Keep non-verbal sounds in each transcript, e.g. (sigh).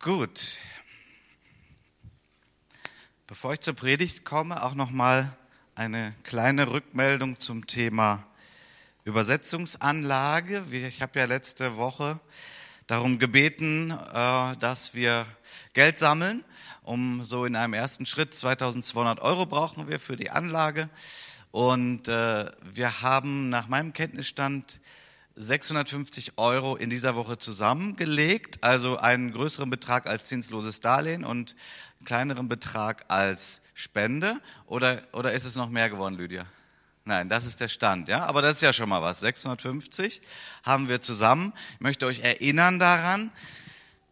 Gut. Bevor ich zur Predigt komme, auch noch mal eine kleine Rückmeldung zum Thema Übersetzungsanlage. Ich habe ja letzte Woche darum gebeten, äh, dass wir Geld sammeln. Um so in einem ersten Schritt 2200 Euro brauchen wir für die Anlage. Und äh, wir haben nach meinem Kenntnisstand 650 Euro in dieser Woche zusammengelegt, also einen größeren Betrag als zinsloses Darlehen und einen kleineren Betrag als Spende. Oder, oder ist es noch mehr geworden, Lydia? Nein, das ist der Stand, ja. Aber das ist ja schon mal was. 650 haben wir zusammen. Ich möchte euch erinnern daran,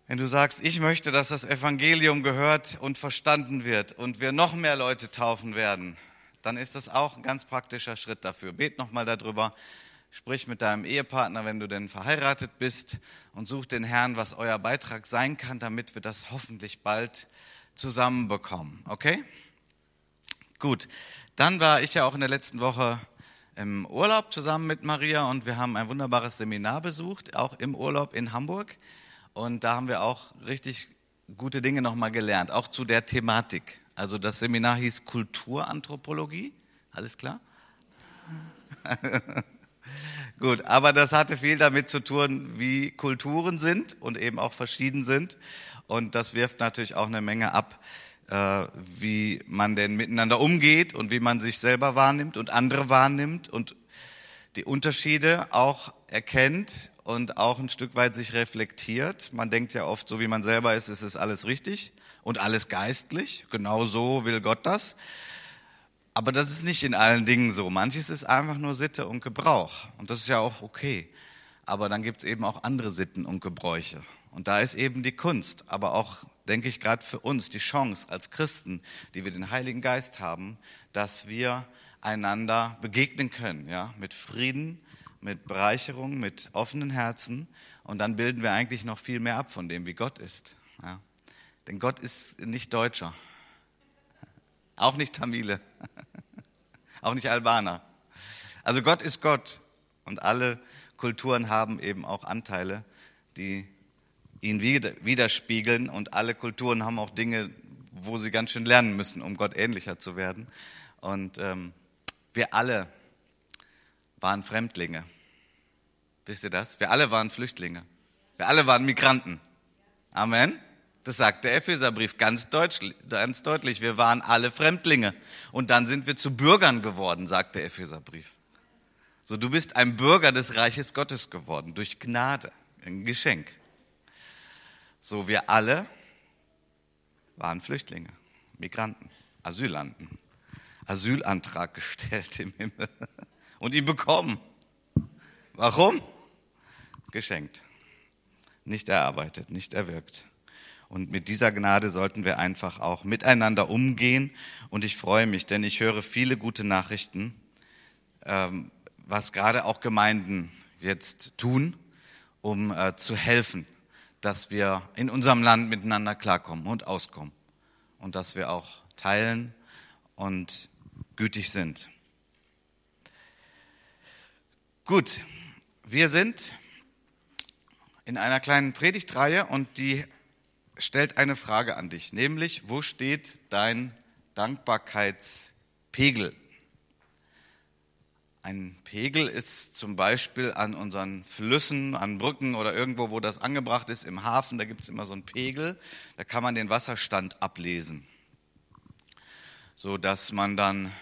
wenn du sagst, ich möchte, dass das Evangelium gehört und verstanden wird und wir noch mehr Leute taufen werden, dann ist das auch ein ganz praktischer Schritt dafür. Bet nochmal darüber, Sprich mit deinem Ehepartner, wenn du denn verheiratet bist und such den Herrn, was euer Beitrag sein kann, damit wir das hoffentlich bald zusammenbekommen. Okay? Gut. Dann war ich ja auch in der letzten Woche im Urlaub zusammen mit Maria und wir haben ein wunderbares Seminar besucht, auch im Urlaub in Hamburg. Und da haben wir auch richtig gute Dinge nochmal gelernt, auch zu der Thematik. Also das Seminar hieß Kulturanthropologie. Alles klar? (laughs) Gut, aber das hatte viel damit zu tun, wie Kulturen sind und eben auch verschieden sind. Und das wirft natürlich auch eine Menge ab, äh, wie man denn miteinander umgeht und wie man sich selber wahrnimmt und andere wahrnimmt und die Unterschiede auch erkennt und auch ein Stück weit sich reflektiert. Man denkt ja oft, so wie man selber ist, ist es alles richtig und alles geistlich. Genau so will Gott das. Aber das ist nicht in allen Dingen so. Manches ist einfach nur Sitte und Gebrauch. Und das ist ja auch okay. Aber dann gibt es eben auch andere Sitten und Gebräuche. Und da ist eben die Kunst, aber auch, denke ich, gerade für uns die Chance als Christen, die wir den Heiligen Geist haben, dass wir einander begegnen können, ja, mit Frieden, mit Bereicherung, mit offenen Herzen. Und dann bilden wir eigentlich noch viel mehr ab von dem, wie Gott ist. Ja. Denn Gott ist nicht Deutscher. Auch nicht Tamile. (laughs) Auch nicht Albaner. Also Gott ist Gott. Und alle Kulturen haben eben auch Anteile, die ihn widerspiegeln. Und alle Kulturen haben auch Dinge, wo sie ganz schön lernen müssen, um Gott ähnlicher zu werden. Und ähm, wir alle waren Fremdlinge. Wisst ihr das? Wir alle waren Flüchtlinge. Wir alle waren Migranten. Amen. Das sagt der Epheserbrief ganz, ganz deutlich. Wir waren alle Fremdlinge. Und dann sind wir zu Bürgern geworden, sagt der Epheserbrief. So, du bist ein Bürger des Reiches Gottes geworden, durch Gnade, ein Geschenk. So, wir alle waren Flüchtlinge, Migranten, Asylanten. Asylantrag gestellt im Himmel (laughs) und ihn bekommen. Warum? Geschenkt. Nicht erarbeitet, nicht erwirkt. Und mit dieser Gnade sollten wir einfach auch miteinander umgehen. Und ich freue mich, denn ich höre viele gute Nachrichten, ähm, was gerade auch Gemeinden jetzt tun, um äh, zu helfen, dass wir in unserem Land miteinander klarkommen und auskommen. Und dass wir auch teilen und gütig sind. Gut, wir sind in einer kleinen Predigtreihe und die stellt eine Frage an dich, nämlich, wo steht dein Dankbarkeitspegel? Ein Pegel ist zum Beispiel an unseren Flüssen, an Brücken oder irgendwo, wo das angebracht ist, im Hafen, da gibt es immer so einen Pegel, da kann man den Wasserstand ablesen, so dass man dann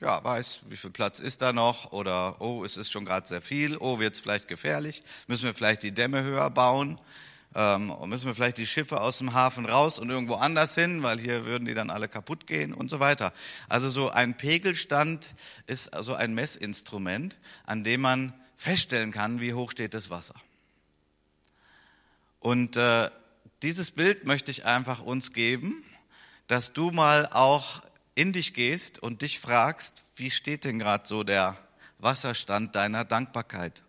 ja, weiß, wie viel Platz ist da noch oder oh, es ist schon gerade sehr viel, oh, wird es vielleicht gefährlich, müssen wir vielleicht die Dämme höher bauen, ähm, müssen wir vielleicht die Schiffe aus dem Hafen raus und irgendwo anders hin, weil hier würden die dann alle kaputt gehen und so weiter. Also so ein Pegelstand ist also ein Messinstrument, an dem man feststellen kann, wie hoch steht das Wasser. Und äh, dieses Bild möchte ich einfach uns geben, dass du mal auch in dich gehst und dich fragst, wie steht denn gerade so der Wasserstand deiner Dankbarkeit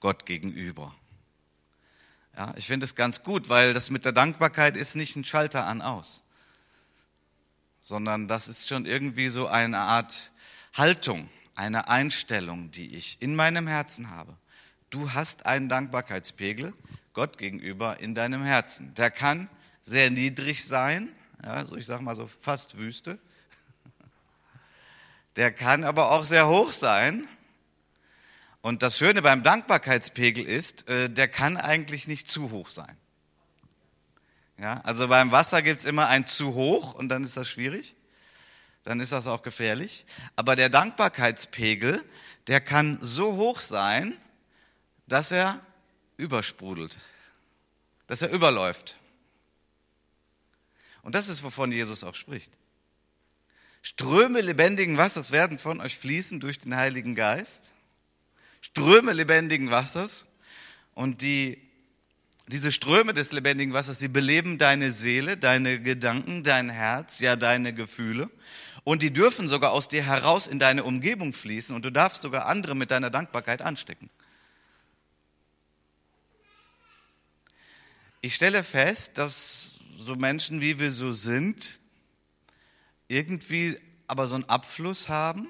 Gott gegenüber? Ja, ich finde es ganz gut, weil das mit der Dankbarkeit ist nicht ein Schalter an aus, sondern das ist schon irgendwie so eine Art Haltung, eine Einstellung, die ich in meinem Herzen habe. Du hast einen Dankbarkeitspegel. Gott gegenüber in deinem Herzen. Der kann sehr niedrig sein, ja, so ich sage mal so fast Wüste. Der kann aber auch sehr hoch sein. Und das Schöne beim Dankbarkeitspegel ist, äh, der kann eigentlich nicht zu hoch sein. Ja, also beim Wasser gibt's immer ein zu hoch und dann ist das schwierig. Dann ist das auch gefährlich. Aber der Dankbarkeitspegel, der kann so hoch sein, dass er übersprudelt, dass er überläuft. Und das ist, wovon Jesus auch spricht. Ströme lebendigen Wassers werden von euch fließen durch den Heiligen Geist. Ströme lebendigen Wassers. Und die diese Ströme des lebendigen Wassers, sie beleben deine Seele, deine Gedanken, dein Herz, ja deine Gefühle. Und die dürfen sogar aus dir heraus in deine Umgebung fließen und du darfst sogar andere mit deiner Dankbarkeit anstecken. Ich stelle fest, dass so Menschen, wie wir so sind, irgendwie aber so einen Abfluss haben.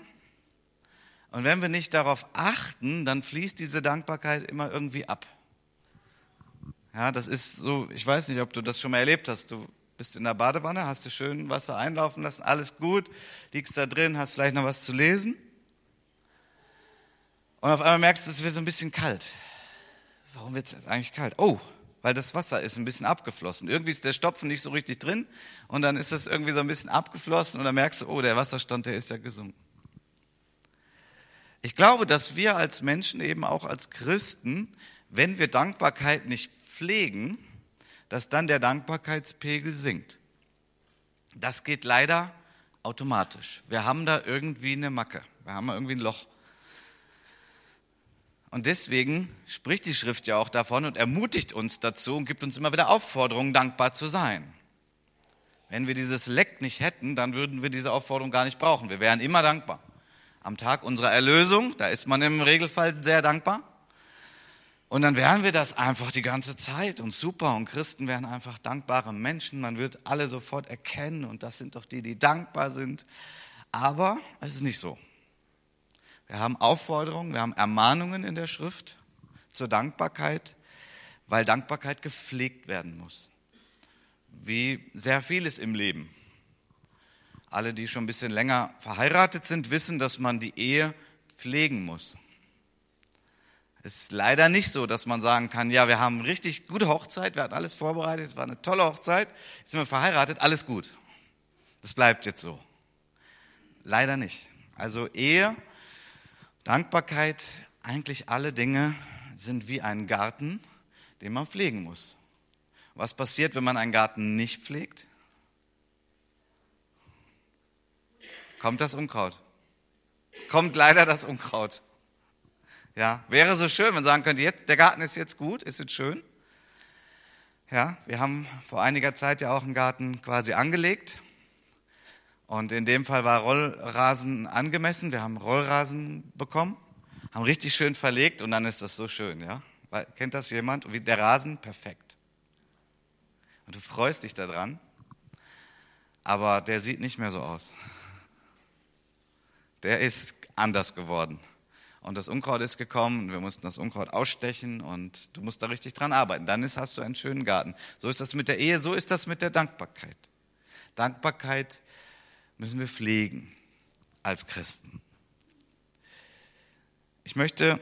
Und wenn wir nicht darauf achten, dann fließt diese Dankbarkeit immer irgendwie ab. Ja, das ist so, ich weiß nicht, ob du das schon mal erlebt hast. Du bist in der Badewanne, hast du schön Wasser einlaufen lassen, alles gut, liegst da drin, hast vielleicht noch was zu lesen. Und auf einmal merkst du, es wird so ein bisschen kalt. Warum wird es eigentlich kalt? Oh, weil das Wasser ist ein bisschen abgeflossen. Irgendwie ist der Stopfen nicht so richtig drin und dann ist das irgendwie so ein bisschen abgeflossen und dann merkst du, oh, der Wasserstand, der ist ja gesunken. Ich glaube, dass wir als Menschen, eben auch als Christen, wenn wir Dankbarkeit nicht pflegen, dass dann der Dankbarkeitspegel sinkt. Das geht leider automatisch. Wir haben da irgendwie eine Macke. Wir haben irgendwie ein Loch. Und deswegen spricht die Schrift ja auch davon und ermutigt uns dazu und gibt uns immer wieder Aufforderungen, dankbar zu sein. Wenn wir dieses Leck nicht hätten, dann würden wir diese Aufforderung gar nicht brauchen. Wir wären immer dankbar. Am Tag unserer Erlösung, da ist man im Regelfall sehr dankbar. Und dann wären wir das einfach die ganze Zeit und super. Und Christen wären einfach dankbare Menschen. Man wird alle sofort erkennen und das sind doch die, die dankbar sind. Aber es ist nicht so. Wir haben Aufforderungen, wir haben Ermahnungen in der Schrift zur Dankbarkeit, weil Dankbarkeit gepflegt werden muss. Wie sehr vieles im Leben. Alle, die schon ein bisschen länger verheiratet sind, wissen, dass man die Ehe pflegen muss. Es ist leider nicht so, dass man sagen kann, ja, wir haben eine richtig gute Hochzeit, wir hatten alles vorbereitet, es war eine tolle Hochzeit, jetzt sind wir verheiratet, alles gut. Das bleibt jetzt so. Leider nicht. Also Ehe, Dankbarkeit, eigentlich alle Dinge sind wie ein Garten, den man pflegen muss. Was passiert, wenn man einen Garten nicht pflegt? Kommt das Unkraut. Kommt leider das Unkraut. Ja, wäre so schön, wenn man sagen könnte, jetzt, der Garten ist jetzt gut, ist jetzt schön. Ja, wir haben vor einiger Zeit ja auch einen Garten quasi angelegt. Und in dem Fall war Rollrasen angemessen. Wir haben Rollrasen bekommen, haben richtig schön verlegt und dann ist das so schön, ja. Kennt das jemand? Wie der Rasen perfekt. Und du freust dich daran, aber der sieht nicht mehr so aus. Der ist anders geworden und das Unkraut ist gekommen und wir mussten das Unkraut ausstechen und du musst da richtig dran arbeiten. Dann ist, hast du einen schönen Garten. So ist das mit der Ehe, so ist das mit der Dankbarkeit. Dankbarkeit müssen wir pflegen als Christen. Ich möchte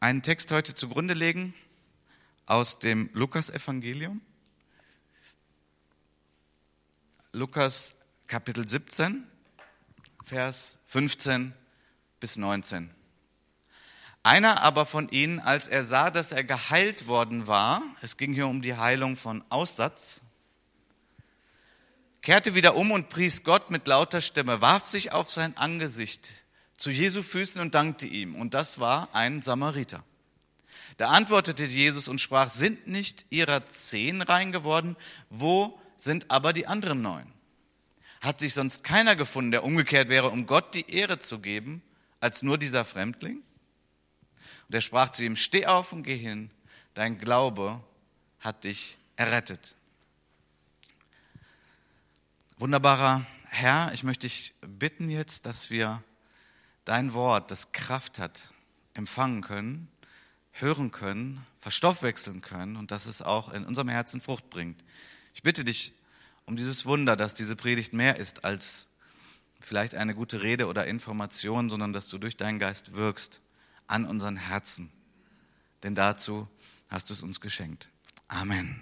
einen Text heute zugrunde legen aus dem Lukas-Evangelium. Lukas Kapitel 17, Vers 15 bis 19. Einer aber von ihnen, als er sah, dass er geheilt worden war, es ging hier um die Heilung von Aussatz, kehrte wieder um und pries Gott mit lauter Stimme, warf sich auf sein Angesicht zu Jesu Füßen und dankte ihm. Und das war ein Samariter. Da antwortete Jesus und sprach, sind nicht ihrer zehn rein geworden? Wo sind aber die anderen neun? Hat sich sonst keiner gefunden, der umgekehrt wäre, um Gott die Ehre zu geben? als nur dieser Fremdling? Und er sprach zu ihm, steh auf und geh hin, dein Glaube hat dich errettet. Wunderbarer Herr, ich möchte dich bitten jetzt, dass wir dein Wort, das Kraft hat, empfangen können. hören können, verstoffwechseln können und dass es auch in unserem Herzen Frucht bringt. Ich bitte dich um dieses Wunder, dass diese Predigt mehr ist als vielleicht eine gute Rede oder Information, sondern dass du durch deinen Geist wirkst an unseren Herzen. Denn dazu hast du es uns geschenkt. Amen.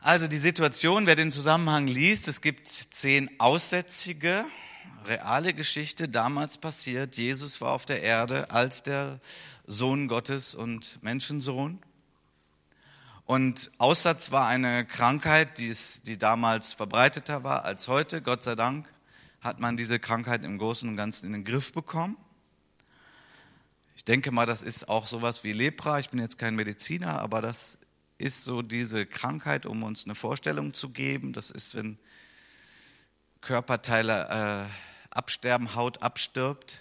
Also die Situation, wer den Zusammenhang liest, es gibt zehn Aussätzige, reale Geschichte, damals passiert. Jesus war auf der Erde als der Sohn Gottes und Menschensohn. Und Aussatz war eine Krankheit, die, es, die damals verbreiteter war als heute. Gott sei Dank hat man diese Krankheit im Großen und Ganzen in den Griff bekommen. Ich denke mal, das ist auch sowas wie Lepra. Ich bin jetzt kein Mediziner, aber das ist so diese Krankheit, um uns eine Vorstellung zu geben. Das ist, wenn Körperteile äh, absterben, Haut abstirbt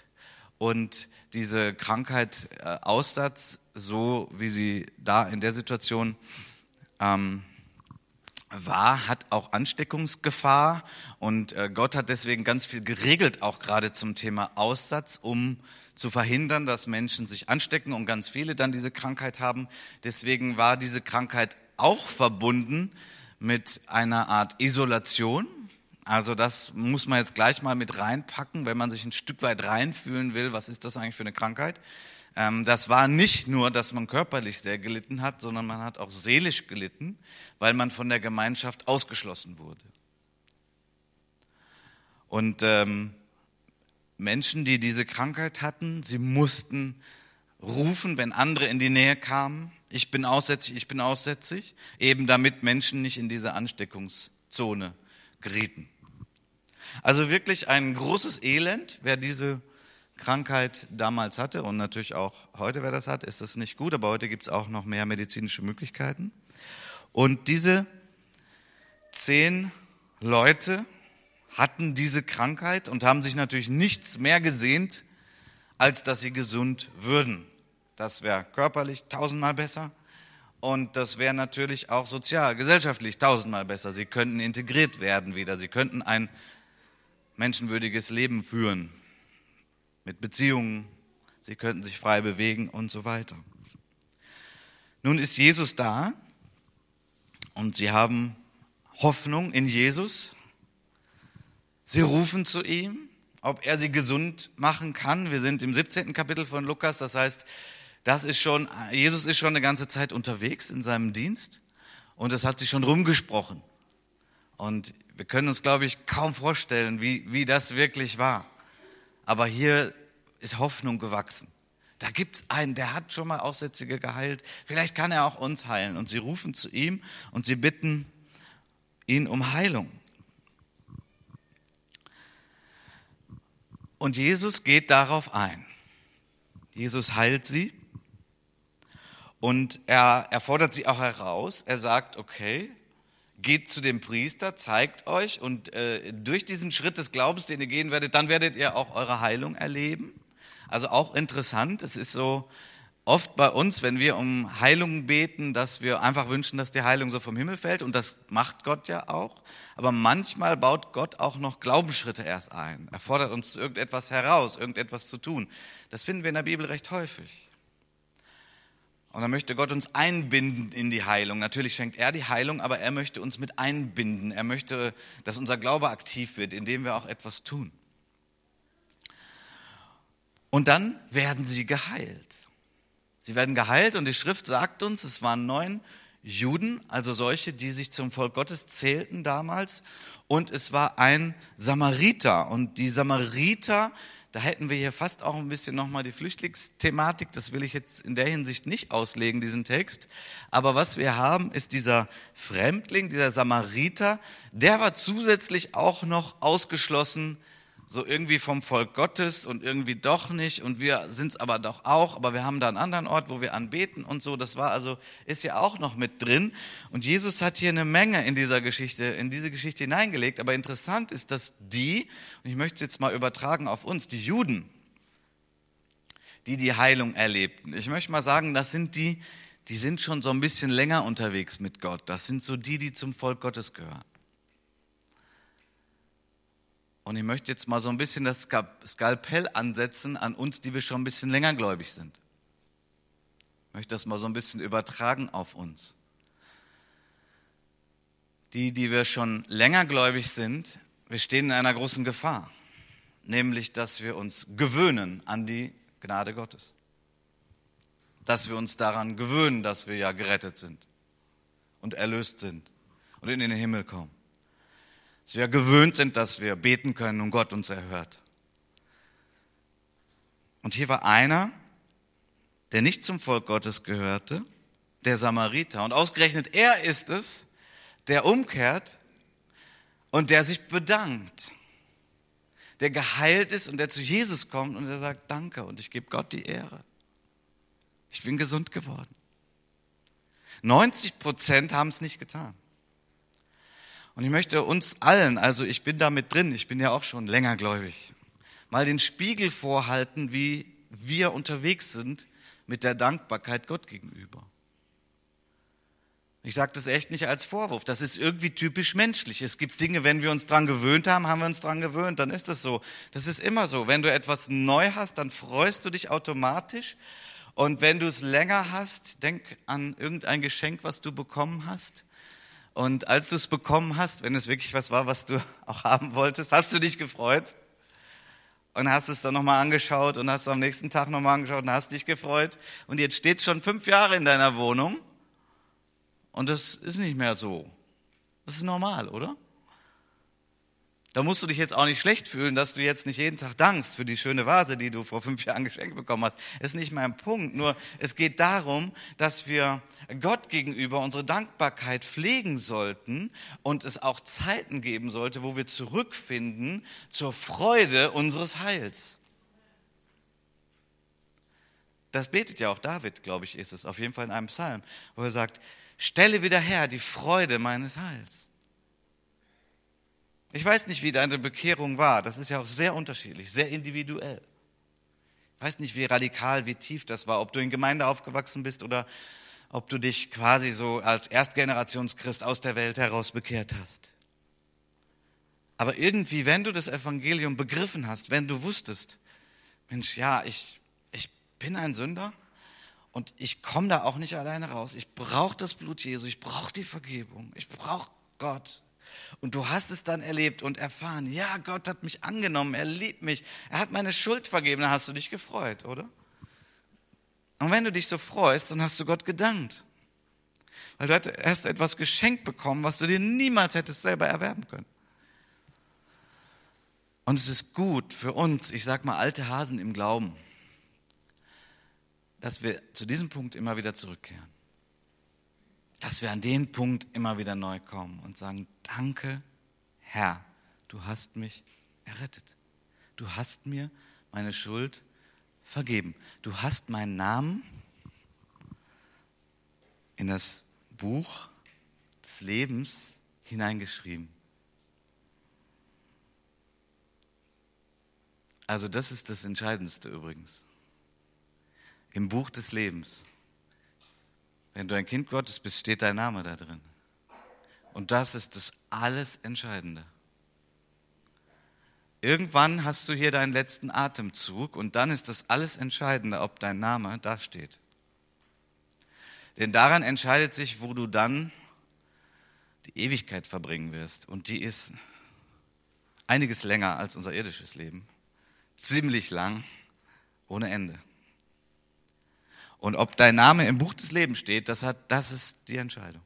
und diese Krankheit äh, Aussatz, so wie sie da in der Situation ähm, war, hat auch Ansteckungsgefahr und äh, Gott hat deswegen ganz viel geregelt, auch gerade zum Thema Aussatz, um zu verhindern, dass Menschen sich anstecken und ganz viele dann diese Krankheit haben. Deswegen war diese Krankheit auch verbunden mit einer Art Isolation, also das muss man jetzt gleich mal mit reinpacken, wenn man sich ein Stück weit reinfühlen will, was ist das eigentlich für eine Krankheit. Ähm, das war nicht nur, dass man körperlich sehr gelitten hat, sondern man hat auch seelisch gelitten, weil man von der Gemeinschaft ausgeschlossen wurde. Und ähm, Menschen, die diese Krankheit hatten, sie mussten rufen, wenn andere in die Nähe kamen. Ich bin aussätzig, ich bin aussätzig, eben damit Menschen nicht in diese Ansteckungszone gerieten. Also wirklich ein großes Elend, wer diese Krankheit damals hatte und natürlich auch heute, wer das hat, ist das nicht gut, aber heute gibt es auch noch mehr medizinische Möglichkeiten. Und diese zehn Leute hatten diese Krankheit und haben sich natürlich nichts mehr gesehnt, als dass sie gesund würden. Das wäre körperlich tausendmal besser und das wäre natürlich auch sozial, gesellschaftlich tausendmal besser. Sie könnten integriert werden wieder. Sie könnten ein menschenwürdiges Leben führen mit Beziehungen. Sie könnten sich frei bewegen und so weiter. Nun ist Jesus da und sie haben Hoffnung in Jesus. Sie rufen zu ihm, ob er sie gesund machen kann. Wir sind im 17. Kapitel von Lukas, das heißt, das ist schon, Jesus ist schon eine ganze Zeit unterwegs in seinem Dienst und es hat sich schon rumgesprochen. Und wir können uns, glaube ich, kaum vorstellen, wie, wie das wirklich war. Aber hier ist Hoffnung gewachsen. Da gibt es einen, der hat schon mal Aussätzige geheilt. Vielleicht kann er auch uns heilen. Und sie rufen zu ihm und sie bitten ihn um Heilung. Und Jesus geht darauf ein. Jesus heilt sie und er, er fordert sie auch heraus. Er sagt, okay, geht zu dem Priester, zeigt euch und äh, durch diesen Schritt des Glaubens, den ihr gehen werdet, dann werdet ihr auch eure Heilung erleben. Also auch interessant, es ist so oft bei uns, wenn wir um Heilung beten, dass wir einfach wünschen, dass die Heilung so vom Himmel fällt und das macht Gott ja auch. Aber manchmal baut Gott auch noch Glaubensschritte erst ein. Er fordert uns irgendetwas heraus, irgendetwas zu tun. Das finden wir in der Bibel recht häufig. Und dann möchte Gott uns einbinden in die Heilung. Natürlich schenkt er die Heilung, aber er möchte uns mit einbinden. Er möchte, dass unser Glaube aktiv wird, indem wir auch etwas tun. Und dann werden sie geheilt. Sie werden geheilt und die Schrift sagt uns, es waren neun Juden, also solche, die sich zum Volk Gottes zählten damals. Und es war ein Samariter. Und die Samariter da hätten wir hier fast auch ein bisschen nochmal die Flüchtlingsthematik. Das will ich jetzt in der Hinsicht nicht auslegen, diesen Text. Aber was wir haben, ist dieser Fremdling, dieser Samariter, der war zusätzlich auch noch ausgeschlossen so irgendwie vom Volk Gottes und irgendwie doch nicht und wir sind es aber doch auch, aber wir haben da einen anderen Ort, wo wir anbeten und so. Das war also, ist ja auch noch mit drin. Und Jesus hat hier eine Menge in dieser Geschichte, in diese Geschichte hineingelegt. Aber interessant ist, dass die, und ich möchte es jetzt mal übertragen auf uns, die Juden, die die Heilung erlebten. Ich möchte mal sagen, das sind die, die sind schon so ein bisschen länger unterwegs mit Gott. Das sind so die, die zum Volk Gottes gehören. Und ich möchte jetzt mal so ein bisschen das Skalpell ansetzen an uns, die wir schon ein bisschen länger gläubig sind. Ich möchte das mal so ein bisschen übertragen auf uns. Die, die wir schon länger gläubig sind, wir stehen in einer großen Gefahr, nämlich dass wir uns gewöhnen an die Gnade Gottes. Dass wir uns daran gewöhnen, dass wir ja gerettet sind und erlöst sind und in den Himmel kommen. Dass wir gewöhnt sind, dass wir beten können und Gott uns erhört. Und hier war einer, der nicht zum Volk Gottes gehörte, der Samariter. Und ausgerechnet er ist es, der umkehrt und der sich bedankt, der geheilt ist und der zu Jesus kommt und der sagt, danke und ich gebe Gott die Ehre. Ich bin gesund geworden. 90 Prozent haben es nicht getan. Und ich möchte uns allen, also ich bin da mit drin, ich bin ja auch schon länger gläubig, mal den Spiegel vorhalten, wie wir unterwegs sind mit der Dankbarkeit Gott gegenüber. Ich sage das echt nicht als Vorwurf, das ist irgendwie typisch menschlich. Es gibt Dinge, wenn wir uns dran gewöhnt haben, haben wir uns dran gewöhnt, dann ist das so. Das ist immer so. Wenn du etwas neu hast, dann freust du dich automatisch und wenn du es länger hast, denk an irgendein Geschenk, was du bekommen hast. Und als du es bekommen hast, wenn es wirklich was war, was du (laughs) auch haben wolltest, hast du dich gefreut und hast es dann nochmal angeschaut und hast es am nächsten Tag nochmal angeschaut und hast dich gefreut. Und jetzt steht es schon fünf Jahre in deiner Wohnung und das ist nicht mehr so. Das ist normal, oder? Da musst du dich jetzt auch nicht schlecht fühlen, dass du jetzt nicht jeden Tag dankst für die schöne Vase, die du vor fünf Jahren (laughs) geschenkt bekommen hast. Das ist nicht mein Punkt. Nur es geht darum, dass wir Gott gegenüber unsere Dankbarkeit pflegen sollten und es auch Zeiten geben sollte, wo wir zurückfinden zur Freude unseres Heils. Das betet ja auch David, glaube ich, ist es, auf jeden Fall in einem Psalm, wo er sagt, stelle wieder her die Freude meines Heils. Ich weiß nicht, wie deine Bekehrung war. Das ist ja auch sehr unterschiedlich, sehr individuell. Ich weiß nicht, wie radikal, wie tief das war, ob du in Gemeinde aufgewachsen bist oder ob du dich quasi so als Erstgenerationschrist aus der Welt heraus bekehrt hast. Aber irgendwie, wenn du das Evangelium begriffen hast, wenn du wusstest, Mensch, ja, ich, ich bin ein Sünder und ich komme da auch nicht alleine raus. Ich brauche das Blut Jesu, ich brauche die Vergebung, ich brauche Gott. Und du hast es dann erlebt und erfahren, ja, Gott hat mich angenommen, er liebt mich, er hat meine Schuld vergeben, dann hast du dich gefreut, oder? Und wenn du dich so freust, dann hast du Gott gedankt. Weil du hast etwas geschenkt bekommen, was du dir niemals hättest selber erwerben können. Und es ist gut für uns, ich sag mal alte Hasen im Glauben, dass wir zu diesem Punkt immer wieder zurückkehren dass wir an den Punkt immer wieder neu kommen und sagen, danke Herr, du hast mich errettet. Du hast mir meine Schuld vergeben. Du hast meinen Namen in das Buch des Lebens hineingeschrieben. Also das ist das Entscheidendste übrigens. Im Buch des Lebens wenn du ein Kind Gottes bist, steht dein Name da drin. Und das ist das alles Entscheidende. Irgendwann hast du hier deinen letzten Atemzug und dann ist das alles Entscheidende, ob dein Name da steht. Denn daran entscheidet sich, wo du dann die Ewigkeit verbringen wirst. Und die ist einiges länger als unser irdisches Leben. Ziemlich lang, ohne Ende. Und ob dein Name im Buch des Lebens steht, das, hat, das ist die Entscheidung.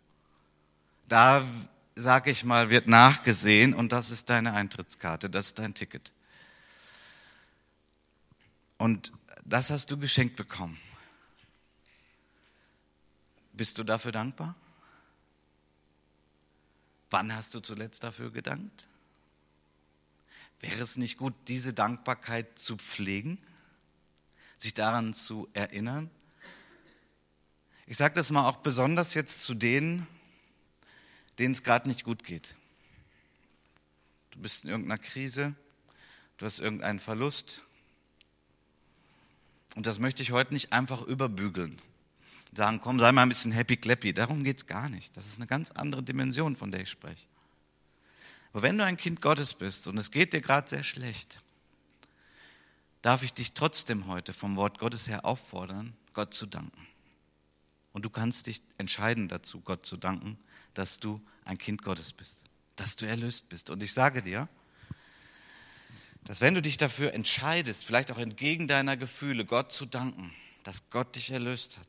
Da, sag ich mal, wird nachgesehen und das ist deine Eintrittskarte, das ist dein Ticket. Und das hast du geschenkt bekommen. Bist du dafür dankbar? Wann hast du zuletzt dafür gedankt? Wäre es nicht gut, diese Dankbarkeit zu pflegen, sich daran zu erinnern? Ich sage das mal auch besonders jetzt zu denen, denen es gerade nicht gut geht. Du bist in irgendeiner Krise, du hast irgendeinen Verlust. Und das möchte ich heute nicht einfach überbügeln. Sagen, komm, sei mal ein bisschen happy clappy. Darum geht es gar nicht. Das ist eine ganz andere Dimension, von der ich spreche. Aber wenn du ein Kind Gottes bist und es geht dir gerade sehr schlecht, darf ich dich trotzdem heute vom Wort Gottes her auffordern, Gott zu danken. Und du kannst dich entscheiden dazu, Gott zu danken, dass du ein Kind Gottes bist, dass du erlöst bist. Und ich sage dir, dass wenn du dich dafür entscheidest, vielleicht auch entgegen deiner Gefühle, Gott zu danken, dass Gott dich erlöst hat,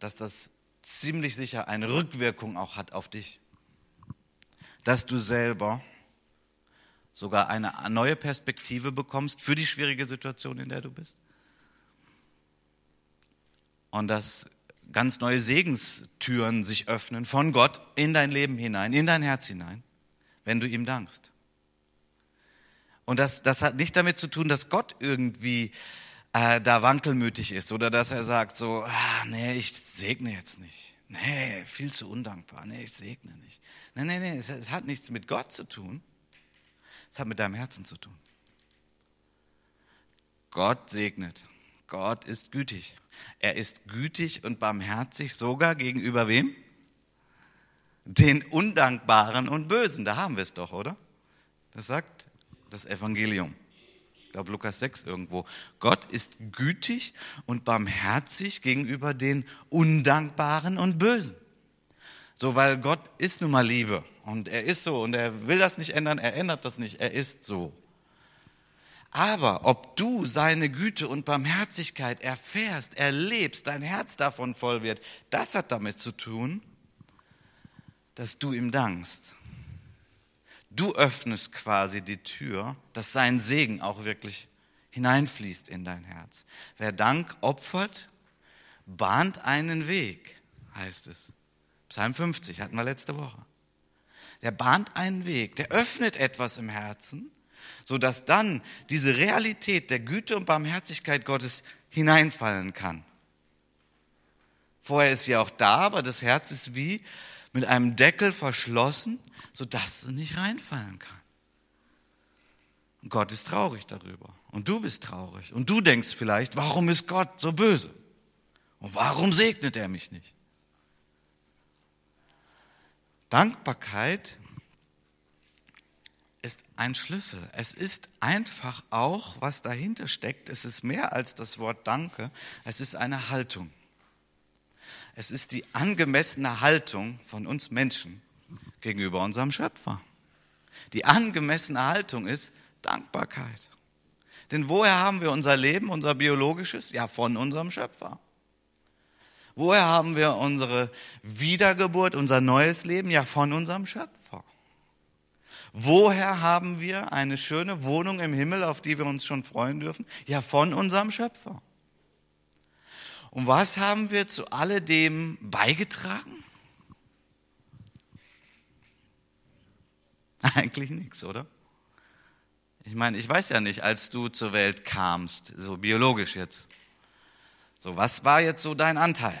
dass das ziemlich sicher eine Rückwirkung auch hat auf dich, dass du selber sogar eine neue Perspektive bekommst für die schwierige Situation, in der du bist. Und dass ganz neue Segenstüren sich öffnen von Gott in dein Leben hinein, in dein Herz hinein, wenn du ihm dankst. Und das, das hat nicht damit zu tun, dass Gott irgendwie äh, da wankelmütig ist oder dass er sagt so, ah, nee, ich segne jetzt nicht. Nee, viel zu undankbar. Nee, ich segne nicht. Nee, nee, nee, es, es hat nichts mit Gott zu tun. Es hat mit deinem Herzen zu tun. Gott segnet. Gott ist gütig. Er ist gütig und barmherzig sogar gegenüber wem? Den Undankbaren und Bösen. Da haben wir es doch, oder? Das sagt das Evangelium. Ich glaube Lukas 6 irgendwo. Gott ist gütig und barmherzig gegenüber den Undankbaren und Bösen. So, weil Gott ist nun mal Liebe und er ist so und er will das nicht ändern, er ändert das nicht, er ist so. Aber ob du seine Güte und Barmherzigkeit erfährst, erlebst, dein Herz davon voll wird, das hat damit zu tun, dass du ihm dankst. Du öffnest quasi die Tür, dass sein Segen auch wirklich hineinfließt in dein Herz. Wer Dank opfert, bahnt einen Weg, heißt es. Psalm 50 hatten wir letzte Woche. Der bahnt einen Weg, der öffnet etwas im Herzen, sodass dann diese Realität der Güte und Barmherzigkeit Gottes hineinfallen kann. Vorher ist sie auch da, aber das Herz ist wie mit einem Deckel verschlossen, sodass es nicht reinfallen kann. Und Gott ist traurig darüber. Und du bist traurig. Und du denkst vielleicht, warum ist Gott so böse? Und warum segnet er mich nicht? Dankbarkeit ist ein Schlüssel. Es ist einfach auch, was dahinter steckt. Es ist mehr als das Wort Danke. Es ist eine Haltung. Es ist die angemessene Haltung von uns Menschen gegenüber unserem Schöpfer. Die angemessene Haltung ist Dankbarkeit. Denn woher haben wir unser Leben, unser biologisches? Ja, von unserem Schöpfer. Woher haben wir unsere Wiedergeburt, unser neues Leben? Ja, von unserem Schöpfer. Woher haben wir eine schöne Wohnung im Himmel, auf die wir uns schon freuen dürfen? Ja, von unserem Schöpfer. Und was haben wir zu alledem beigetragen? (laughs) Eigentlich nichts, oder? Ich meine, ich weiß ja nicht, als du zur Welt kamst, so biologisch jetzt, so, was war jetzt so dein Anteil?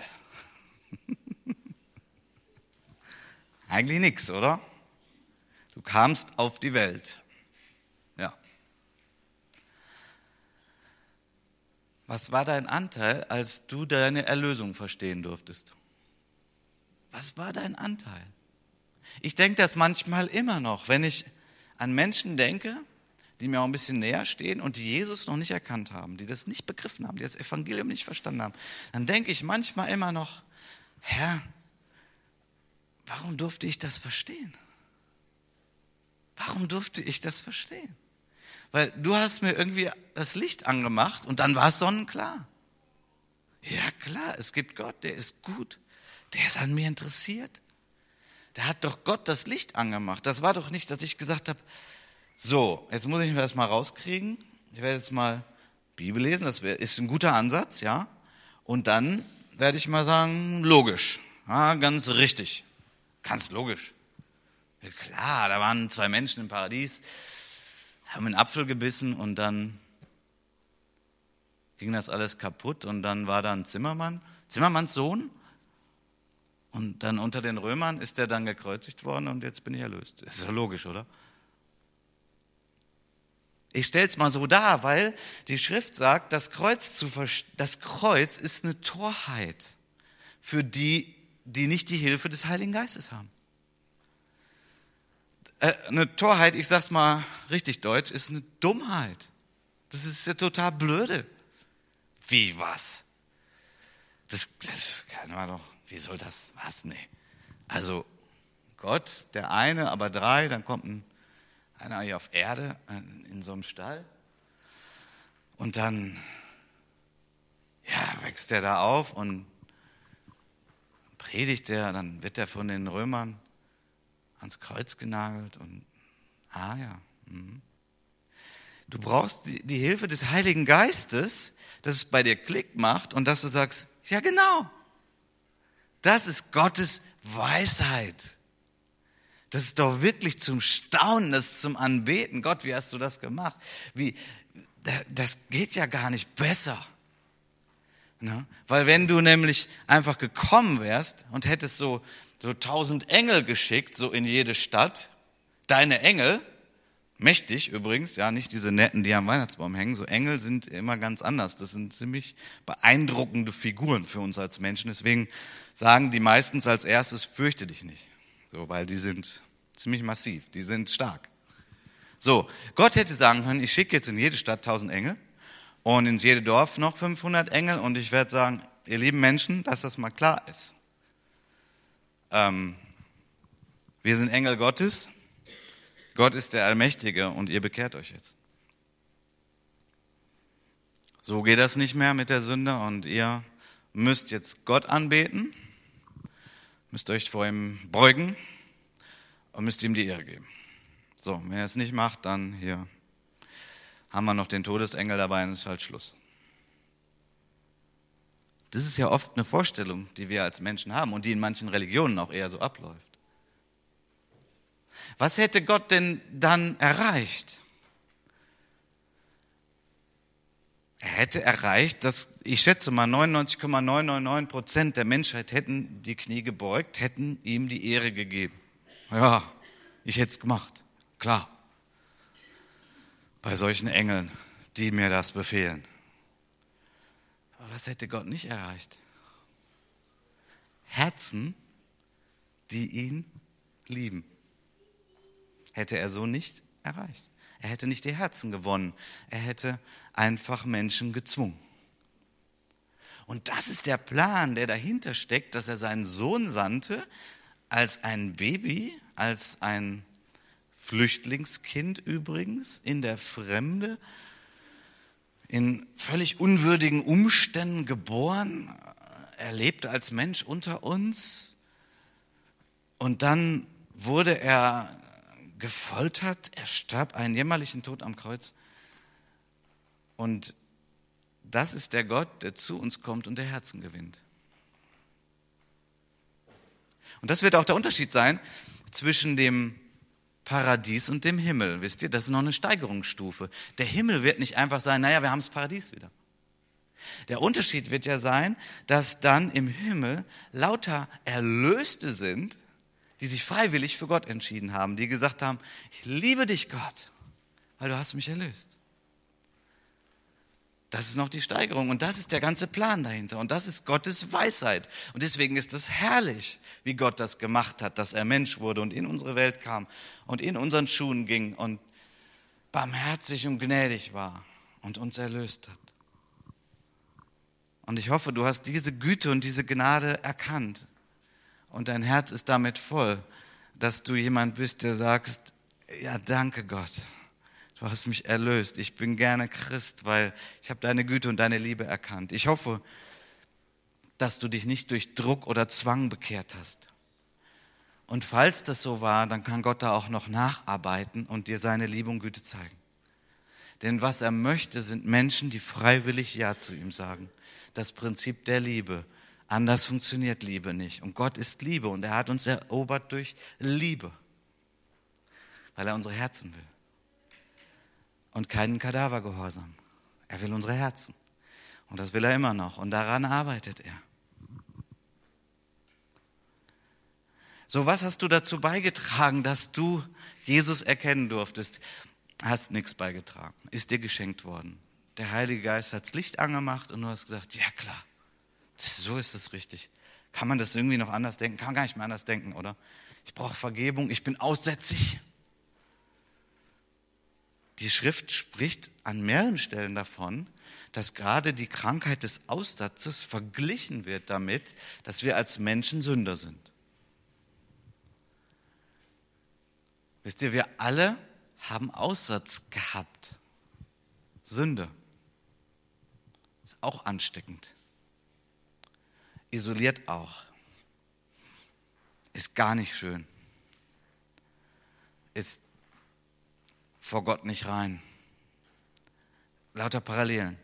(laughs) Eigentlich nichts, oder? Du kamst auf die Welt. Ja. Was war dein Anteil, als du deine Erlösung verstehen durftest? Was war dein Anteil? Ich denke das manchmal immer noch, wenn ich an Menschen denke, die mir auch ein bisschen näher stehen und die Jesus noch nicht erkannt haben, die das nicht begriffen haben, die das Evangelium nicht verstanden haben, dann denke ich manchmal immer noch, Herr, warum durfte ich das verstehen? Warum durfte ich das verstehen? Weil du hast mir irgendwie das Licht angemacht und dann war es sonnenklar. Ja klar, es gibt Gott, der ist gut, der ist an mir interessiert. Der hat doch Gott das Licht angemacht. Das war doch nicht, dass ich gesagt habe, so, jetzt muss ich mir das mal rauskriegen. Ich werde jetzt mal Bibel lesen, das ist ein guter Ansatz, ja. Und dann werde ich mal sagen, logisch. Ja, ganz richtig. Ganz logisch. Klar, da waren zwei Menschen im Paradies, haben einen Apfel gebissen und dann ging das alles kaputt und dann war da ein Zimmermann, Zimmermanns Sohn. Und dann unter den Römern ist er dann gekreuzigt worden und jetzt bin ich erlöst. ist ja logisch, oder? Ich stelle es mal so dar, weil die Schrift sagt, das Kreuz, zu, das Kreuz ist eine Torheit für die, die nicht die Hilfe des Heiligen Geistes haben. Äh, eine Torheit, ich sag's mal richtig deutsch, ist eine Dummheit. Das ist ja total blöde. Wie was? Das, das kann man doch, wie soll das, was? Nee. Also Gott, der eine, aber drei, dann kommt ein, einer hier auf Erde in so einem Stall und dann, ja, wächst er da auf und predigt er, dann wird er von den Römern ans Kreuz genagelt und, ah ja. Mhm. Du brauchst die, die Hilfe des Heiligen Geistes, dass es bei dir Klick macht und dass du sagst, ja genau, das ist Gottes Weisheit. Das ist doch wirklich zum Staunen, das ist zum Anbeten. Gott, wie hast du das gemacht? Wie, das geht ja gar nicht besser. Ne? Weil wenn du nämlich einfach gekommen wärst und hättest so, so tausend Engel geschickt, so in jede Stadt, deine Engel, mächtig übrigens, ja, nicht diese netten, die am Weihnachtsbaum hängen, so Engel sind immer ganz anders. Das sind ziemlich beeindruckende Figuren für uns als Menschen. Deswegen sagen die meistens als erstes, fürchte dich nicht. So, weil die sind ziemlich massiv, die sind stark. So, Gott hätte sagen können, ich schicke jetzt in jede Stadt tausend Engel und ins jede Dorf noch 500 Engel und ich werde sagen, ihr lieben Menschen, dass das mal klar ist. Ähm, wir sind Engel Gottes, Gott ist der Allmächtige und ihr bekehrt euch jetzt. So geht das nicht mehr mit der Sünde und ihr müsst jetzt Gott anbeten, müsst euch vor ihm beugen und müsst ihm die Ehre geben. So, wenn er es nicht macht, dann hier haben wir noch den Todesengel dabei und ist halt Schluss. Das ist ja oft eine Vorstellung, die wir als Menschen haben und die in manchen Religionen auch eher so abläuft. Was hätte Gott denn dann erreicht? Er hätte erreicht, dass ich schätze mal 99,999 Prozent der Menschheit hätten die Knie gebeugt, hätten ihm die Ehre gegeben. Ja, ich hätte es gemacht, klar bei solchen Engeln, die mir das befehlen. Was hätte Gott nicht erreicht? Herzen, die ihn lieben. Hätte er so nicht erreicht. Er hätte nicht die Herzen gewonnen. Er hätte einfach Menschen gezwungen. Und das ist der Plan, der dahinter steckt, dass er seinen Sohn sandte als ein Baby, als ein Flüchtlingskind übrigens, in der Fremde, in völlig unwürdigen Umständen geboren. Er lebte als Mensch unter uns und dann wurde er gefoltert, er starb einen jämmerlichen Tod am Kreuz. Und das ist der Gott, der zu uns kommt und der Herzen gewinnt. Und das wird auch der Unterschied sein zwischen dem Paradies und dem Himmel. Wisst ihr, das ist noch eine Steigerungsstufe. Der Himmel wird nicht einfach sein, naja, wir haben das Paradies wieder. Der Unterschied wird ja sein, dass dann im Himmel lauter Erlöste sind, die sich freiwillig für Gott entschieden haben, die gesagt haben, ich liebe dich Gott, weil du hast mich erlöst. Das ist noch die Steigerung und das ist der ganze Plan dahinter und das ist Gottes Weisheit. Und deswegen ist es herrlich, wie Gott das gemacht hat, dass er Mensch wurde und in unsere Welt kam und in unseren Schuhen ging und barmherzig und gnädig war und uns erlöst hat. Und ich hoffe, du hast diese Güte und diese Gnade erkannt und dein Herz ist damit voll, dass du jemand bist, der sagst, ja, danke Gott Du hast mich erlöst. Ich bin gerne Christ, weil ich habe deine Güte und deine Liebe erkannt. Ich hoffe, dass du dich nicht durch Druck oder Zwang bekehrt hast. Und falls das so war, dann kann Gott da auch noch nacharbeiten und dir seine Liebe und Güte zeigen. Denn was er möchte, sind Menschen, die freiwillig Ja zu ihm sagen. Das Prinzip der Liebe. Anders funktioniert Liebe nicht. Und Gott ist Liebe und er hat uns erobert durch Liebe, weil er unsere Herzen will und keinen Kadavergehorsam. Er will unsere Herzen. Und das will er immer noch. Und daran arbeitet er. So, was hast du dazu beigetragen, dass du Jesus erkennen durftest? Hast nichts beigetragen. Ist dir geschenkt worden. Der Heilige Geist hat das Licht angemacht und du hast gesagt, ja klar, so ist es richtig. Kann man das irgendwie noch anders denken? Kann man gar nicht mehr anders denken, oder? Ich brauche Vergebung, ich bin aussätzig. Die Schrift spricht an mehreren Stellen davon, dass gerade die Krankheit des Aussatzes verglichen wird damit, dass wir als Menschen Sünder sind. Wisst ihr, wir alle haben Aussatz gehabt. Sünde. Ist auch ansteckend. Isoliert auch. Ist gar nicht schön. Ist vor Gott nicht rein. Lauter Parallelen.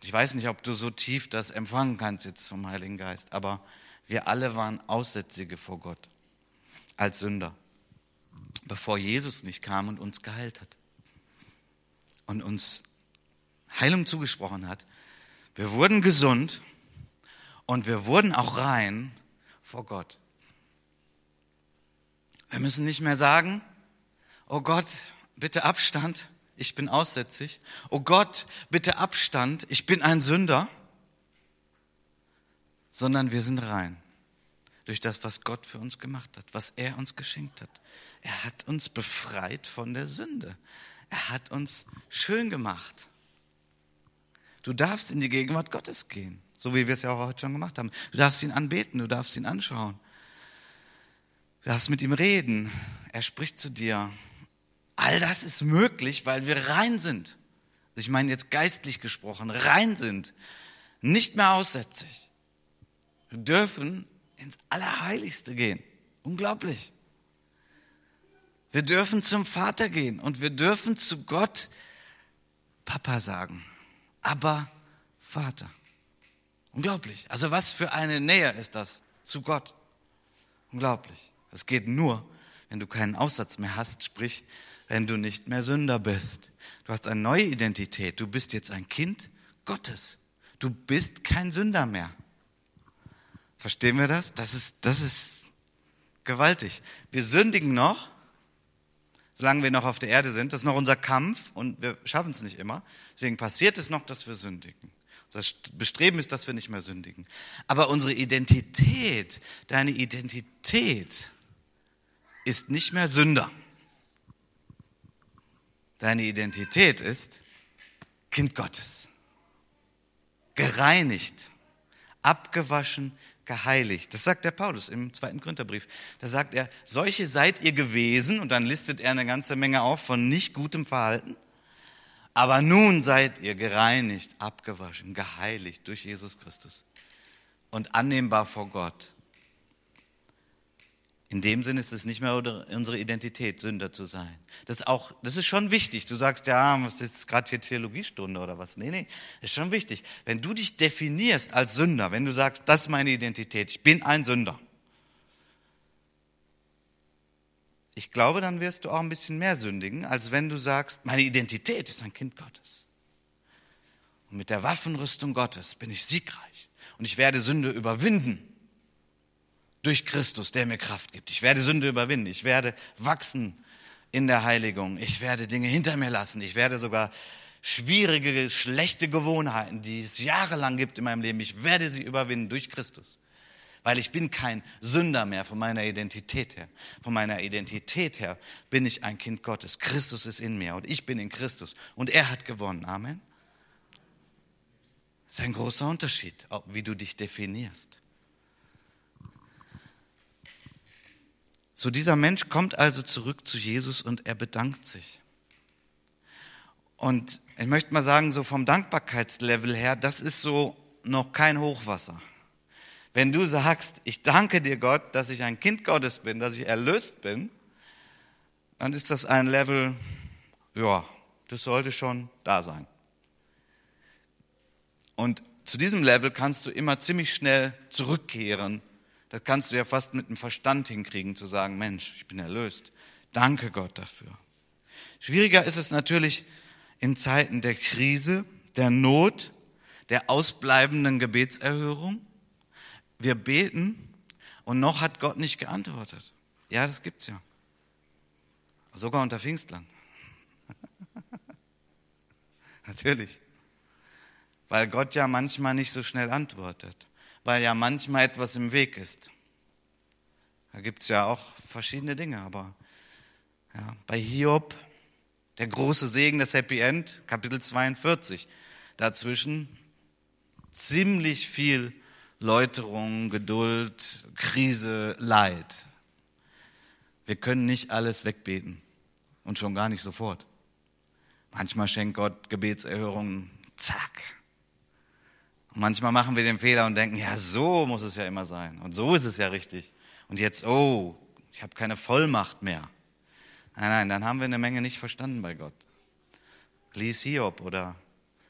Ich weiß nicht, ob du so tief das empfangen kannst jetzt vom Heiligen Geist, aber wir alle waren Aussätzige vor Gott als Sünder bevor Jesus nicht kam und uns geheilt hat und uns Heilung zugesprochen hat. Wir wurden gesund und wir wurden auch rein vor Gott. Wir müssen nicht mehr sagen, oh Gott, bitte Abstand, ich bin aussätzig. Oh Gott, bitte Abstand, ich bin ein Sünder. Sondern wir sind rein durch das, was Gott für uns gemacht hat, was er uns geschenkt hat. Er hat uns befreit von der Sünde. Er hat uns schön gemacht. Du darfst in die Gegenwart Gottes gehen, so wie wir es ja auch heute schon gemacht haben. Du darfst ihn anbeten, du darfst ihn anschauen. Du darfst mit ihm reden. Er spricht zu dir. All das ist möglich, weil wir rein sind. Ich meine jetzt geistlich gesprochen, rein sind. Nicht mehr aussätzig. Wir dürfen ins Allerheiligste gehen. Unglaublich. Wir dürfen zum Vater gehen und wir dürfen zu Gott Papa sagen. Aber Vater. Unglaublich. Also was für eine Nähe ist das zu Gott? Unglaublich. Das geht nur, wenn du keinen Aussatz mehr hast, sprich, wenn du nicht mehr Sünder bist. Du hast eine neue Identität. Du bist jetzt ein Kind Gottes. Du bist kein Sünder mehr. Verstehen wir das? Das ist, das ist gewaltig. Wir sündigen noch, solange wir noch auf der Erde sind. Das ist noch unser Kampf und wir schaffen es nicht immer. Deswegen passiert es noch, dass wir sündigen. Das Bestreben ist, dass wir nicht mehr sündigen. Aber unsere Identität, deine Identität ist nicht mehr Sünder. Deine Identität ist Kind Gottes. Gereinigt, abgewaschen, geheiligt. Das sagt der Paulus im zweiten Korintherbrief. Da sagt er, solche seid ihr gewesen, und dann listet er eine ganze Menge auf von nicht gutem Verhalten. Aber nun seid ihr gereinigt, abgewaschen, geheiligt durch Jesus Christus und annehmbar vor Gott. In dem Sinne ist es nicht mehr unsere Identität, Sünder zu sein. Das ist auch, das ist schon wichtig. Du sagst, ja, was ist gerade hier Theologiestunde oder was? Nee, nee, ist schon wichtig. Wenn du dich definierst als Sünder, wenn du sagst, das ist meine Identität, ich bin ein Sünder. Ich glaube, dann wirst du auch ein bisschen mehr sündigen, als wenn du sagst, meine Identität ist ein Kind Gottes. Und mit der Waffenrüstung Gottes bin ich siegreich. Und ich werde Sünde überwinden durch Christus, der mir Kraft gibt. Ich werde Sünde überwinden. Ich werde wachsen in der Heiligung. Ich werde Dinge hinter mir lassen. Ich werde sogar schwierige, schlechte Gewohnheiten, die es jahrelang gibt in meinem Leben, ich werde sie überwinden durch Christus. Weil ich bin kein Sünder mehr von meiner Identität her. Von meiner Identität her bin ich ein Kind Gottes. Christus ist in mir und ich bin in Christus. Und er hat gewonnen. Amen. Das ist ein großer Unterschied, wie du dich definierst. So dieser Mensch kommt also zurück zu Jesus und er bedankt sich. Und ich möchte mal sagen, so vom Dankbarkeitslevel her, das ist so noch kein Hochwasser. Wenn du sagst, ich danke dir Gott, dass ich ein Kind Gottes bin, dass ich erlöst bin, dann ist das ein Level, ja, das sollte schon da sein. Und zu diesem Level kannst du immer ziemlich schnell zurückkehren das kannst du ja fast mit dem Verstand hinkriegen, zu sagen, Mensch, ich bin erlöst. Danke Gott dafür. Schwieriger ist es natürlich in Zeiten der Krise, der Not, der ausbleibenden Gebetserhörung. Wir beten und noch hat Gott nicht geantwortet. Ja, das gibt's ja. Sogar unter Pfingstlern. (laughs) Natürlich. Weil Gott ja manchmal nicht so schnell antwortet weil ja manchmal etwas im Weg ist. Da gibt es ja auch verschiedene Dinge, aber ja, bei Hiob Der große Segen, das Happy End, Kapitel 42. Dazwischen ziemlich viel Läuterung, Geduld, Krise, Leid. Wir können nicht alles wegbeten und schon gar nicht sofort. Manchmal schenkt Gott Gebetserhörungen, zack. Manchmal machen wir den Fehler und denken, ja, so muss es ja immer sein und so ist es ja richtig. Und jetzt, oh, ich habe keine Vollmacht mehr. Nein, nein, dann haben wir eine Menge nicht verstanden bei Gott. Lies Hiob oder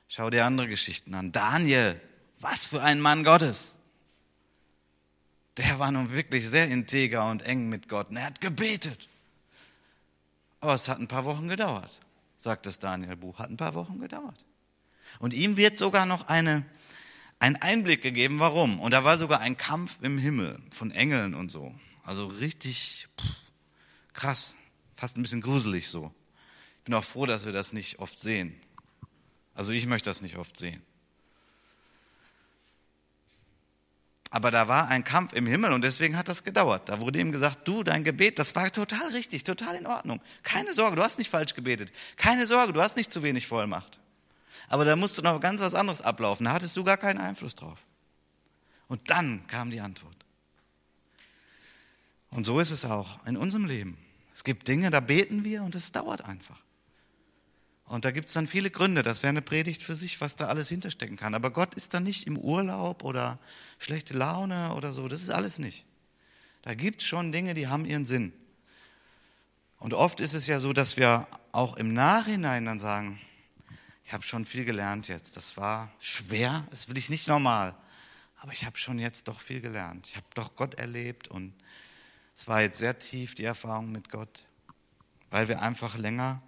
schau dir andere Geschichten an. Daniel, was für ein Mann Gottes. Der war nun wirklich sehr integer und eng mit Gott und er hat gebetet. Aber es hat ein paar Wochen gedauert, sagt das Daniel-Buch. Hat ein paar Wochen gedauert. Und ihm wird sogar noch eine, ein Einblick gegeben, warum. Und da war sogar ein Kampf im Himmel von Engeln und so. Also richtig pff, krass fast ein bisschen gruselig so. Ich bin auch froh, dass wir das nicht oft sehen. Also ich möchte das nicht oft sehen. Aber da war ein Kampf im Himmel und deswegen hat das gedauert. Da wurde ihm gesagt, du, dein Gebet, das war total richtig, total in Ordnung. Keine Sorge, du hast nicht falsch gebetet. Keine Sorge, du hast nicht zu wenig Vollmacht. Aber da musste noch ganz was anderes ablaufen. Da hattest du gar keinen Einfluss drauf. Und dann kam die Antwort. Und so ist es auch in unserem Leben. Es gibt Dinge, da beten wir und es dauert einfach. Und da gibt es dann viele Gründe. Das wäre eine Predigt für sich, was da alles hinterstecken kann. Aber Gott ist da nicht im Urlaub oder schlechte Laune oder so. Das ist alles nicht. Da gibt es schon Dinge, die haben ihren Sinn. Und oft ist es ja so, dass wir auch im Nachhinein dann sagen, ich habe schon viel gelernt jetzt. Das war schwer, das will ich nicht normal. Aber ich habe schon jetzt doch viel gelernt. Ich habe doch Gott erlebt und es war jetzt sehr tief, die Erfahrung mit Gott, weil wir einfach länger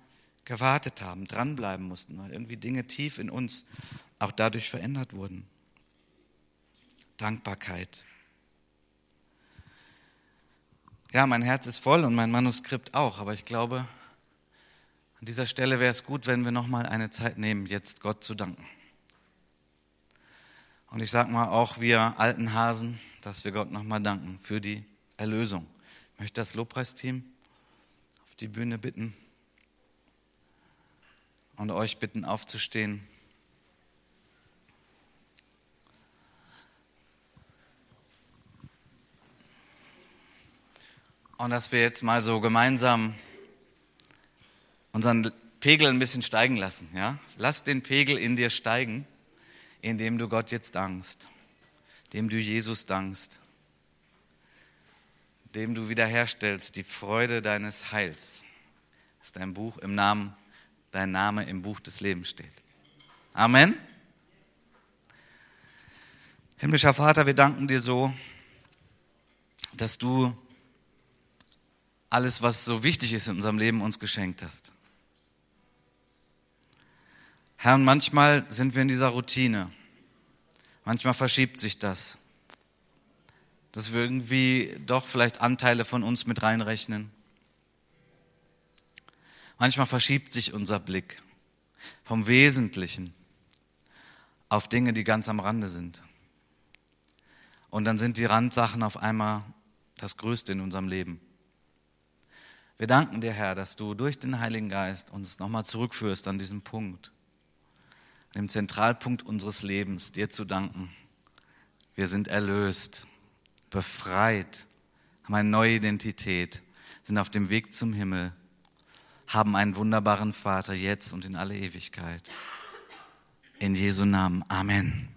gewartet haben, dranbleiben mussten, weil irgendwie Dinge tief in uns auch dadurch verändert wurden. Dankbarkeit. Ja, mein Herz ist voll und mein Manuskript auch, aber ich glaube, an dieser Stelle wäre es gut, wenn wir nochmal eine Zeit nehmen, jetzt Gott zu danken. Und ich sage mal auch wir alten Hasen, dass wir Gott nochmal danken für die Erlösung. Ich möchte das Lobpreisteam auf die Bühne bitten und euch bitten aufzustehen. Und dass wir jetzt mal so gemeinsam unseren Pegel ein bisschen steigen lassen. Ja? Lass den Pegel in dir steigen, indem du Gott jetzt dankst, indem du Jesus dankst dem du wiederherstellst die Freude deines Heils, dass dein Buch im Namen, dein Name im Buch des Lebens steht. Amen. Himmlischer Vater, wir danken dir so, dass du alles, was so wichtig ist in unserem Leben, uns geschenkt hast. Herr, manchmal sind wir in dieser Routine. Manchmal verschiebt sich das dass wir irgendwie doch vielleicht Anteile von uns mit reinrechnen. Manchmal verschiebt sich unser Blick vom Wesentlichen auf Dinge, die ganz am Rande sind. Und dann sind die Randsachen auf einmal das Größte in unserem Leben. Wir danken dir, Herr, dass du durch den Heiligen Geist uns nochmal zurückführst an diesen Punkt, dem Zentralpunkt unseres Lebens, dir zu danken. Wir sind erlöst befreit, haben eine neue Identität, sind auf dem Weg zum Himmel, haben einen wunderbaren Vater jetzt und in alle Ewigkeit. In Jesu Namen. Amen.